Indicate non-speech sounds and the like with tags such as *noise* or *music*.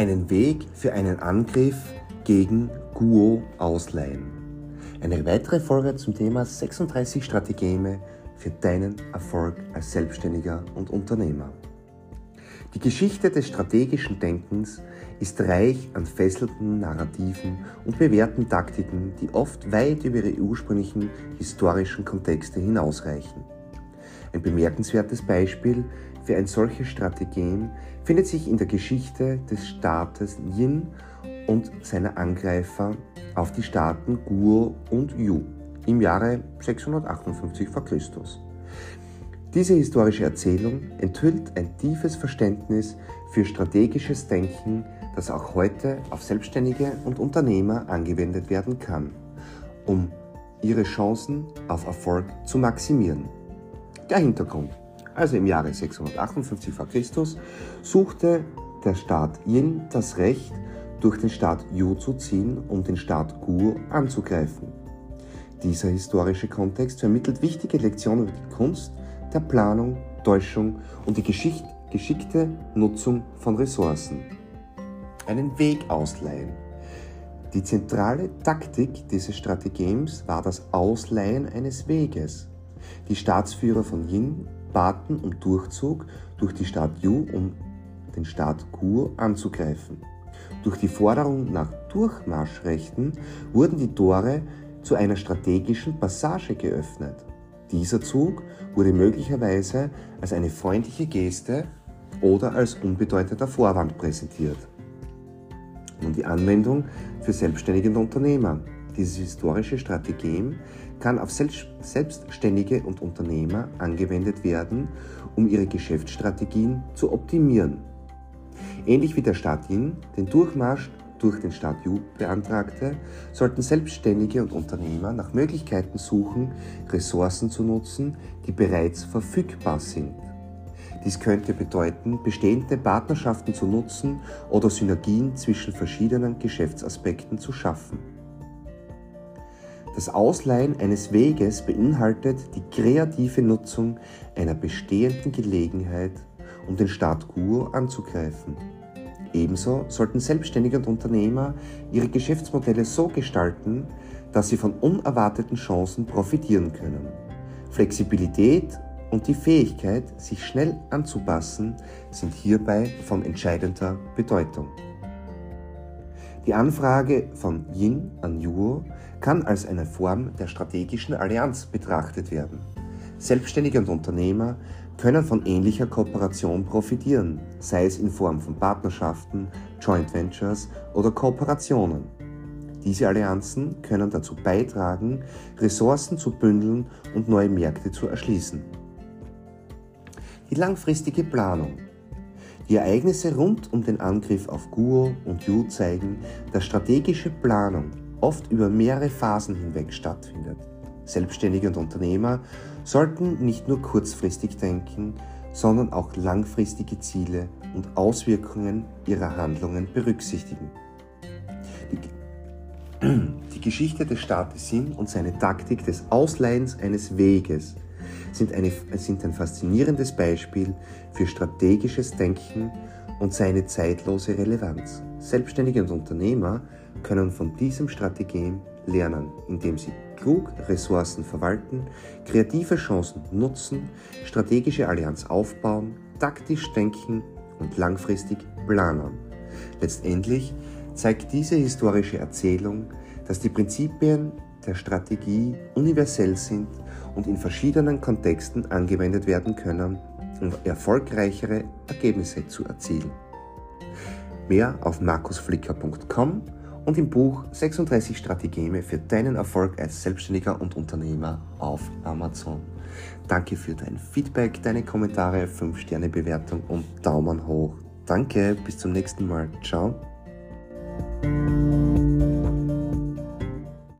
einen Weg für einen Angriff gegen Guo ausleihen. Eine weitere Folge zum Thema 36 Strategeme für deinen Erfolg als Selbstständiger und Unternehmer. Die Geschichte des strategischen Denkens ist reich an fesselnden Narrativen und bewährten Taktiken, die oft weit über ihre ursprünglichen historischen Kontexte hinausreichen. Ein bemerkenswertes Beispiel für ein solches Strategem findet sich in der Geschichte des Staates Yin und seiner Angreifer auf die Staaten Guo und Yu im Jahre 658 v. Chr. Diese historische Erzählung enthüllt ein tiefes Verständnis für strategisches Denken, das auch heute auf Selbstständige und Unternehmer angewendet werden kann, um ihre Chancen auf Erfolg zu maximieren. Der Hintergrund. Also im Jahre 658 v. Chr. suchte der Staat Yin das Recht, durch den Staat Yu zu ziehen, um den Staat Gu anzugreifen. Dieser historische Kontext vermittelt wichtige Lektionen über die Kunst der Planung, Täuschung und die Geschicht geschickte Nutzung von Ressourcen. Einen Weg ausleihen. Die zentrale Taktik dieses Strategems war das Ausleihen eines Weges. Die Staatsführer von Yin baten um Durchzug durch die Stadt Yu, um den Staat Gur anzugreifen. Durch die Forderung nach Durchmarschrechten wurden die Tore zu einer strategischen Passage geöffnet. Dieser Zug wurde möglicherweise als eine freundliche Geste oder als unbedeutender Vorwand präsentiert. Nun die Anwendung für Selbstständige Unternehmer. Dieses historische Strategem kann auf Selbstständige und Unternehmer angewendet werden, um ihre Geschäftsstrategien zu optimieren. Ähnlich wie der Staat Yin den Durchmarsch durch den Staat Yu beantragte, sollten Selbstständige und Unternehmer nach Möglichkeiten suchen, Ressourcen zu nutzen, die bereits verfügbar sind. Dies könnte bedeuten, bestehende Partnerschaften zu nutzen oder Synergien zwischen verschiedenen Geschäftsaspekten zu schaffen. Das Ausleihen eines Weges beinhaltet die kreative Nutzung einer bestehenden Gelegenheit, um den Staat quo anzugreifen. Ebenso sollten Selbstständige und Unternehmer ihre Geschäftsmodelle so gestalten, dass sie von unerwarteten Chancen profitieren können. Flexibilität und die Fähigkeit, sich schnell anzupassen, sind hierbei von entscheidender Bedeutung. Die Anfrage von Yin an Yuo kann als eine Form der strategischen Allianz betrachtet werden. Selbstständige und Unternehmer können von ähnlicher Kooperation profitieren, sei es in Form von Partnerschaften, Joint Ventures oder Kooperationen. Diese Allianzen können dazu beitragen, Ressourcen zu bündeln und neue Märkte zu erschließen. Die langfristige Planung. Die Ereignisse rund um den Angriff auf Guo und Yu zeigen, dass strategische Planung oft über mehrere Phasen hinweg stattfindet. Selbstständige und Unternehmer sollten nicht nur kurzfristig denken, sondern auch langfristige Ziele und Auswirkungen ihrer Handlungen berücksichtigen. Die, *clears throat* die Geschichte des Staates Sinn und seine Taktik des Ausleihens eines Weges sind, eine, sind ein faszinierendes Beispiel für strategisches Denken und seine zeitlose Relevanz. Selbstständige und Unternehmer können von diesem Strategien lernen, indem sie klug Ressourcen verwalten, kreative Chancen nutzen, strategische Allianz aufbauen, taktisch denken und langfristig planen. Letztendlich zeigt diese historische Erzählung, dass die Prinzipien der Strategie universell sind und in verschiedenen Kontexten angewendet werden können, um erfolgreichere Ergebnisse zu erzielen. Mehr auf markusflicker.com und im Buch 36 Strategeme für deinen Erfolg als Selbstständiger und Unternehmer auf Amazon. Danke für dein Feedback, deine Kommentare, 5-Sterne-Bewertung und Daumen hoch. Danke, bis zum nächsten Mal. Ciao.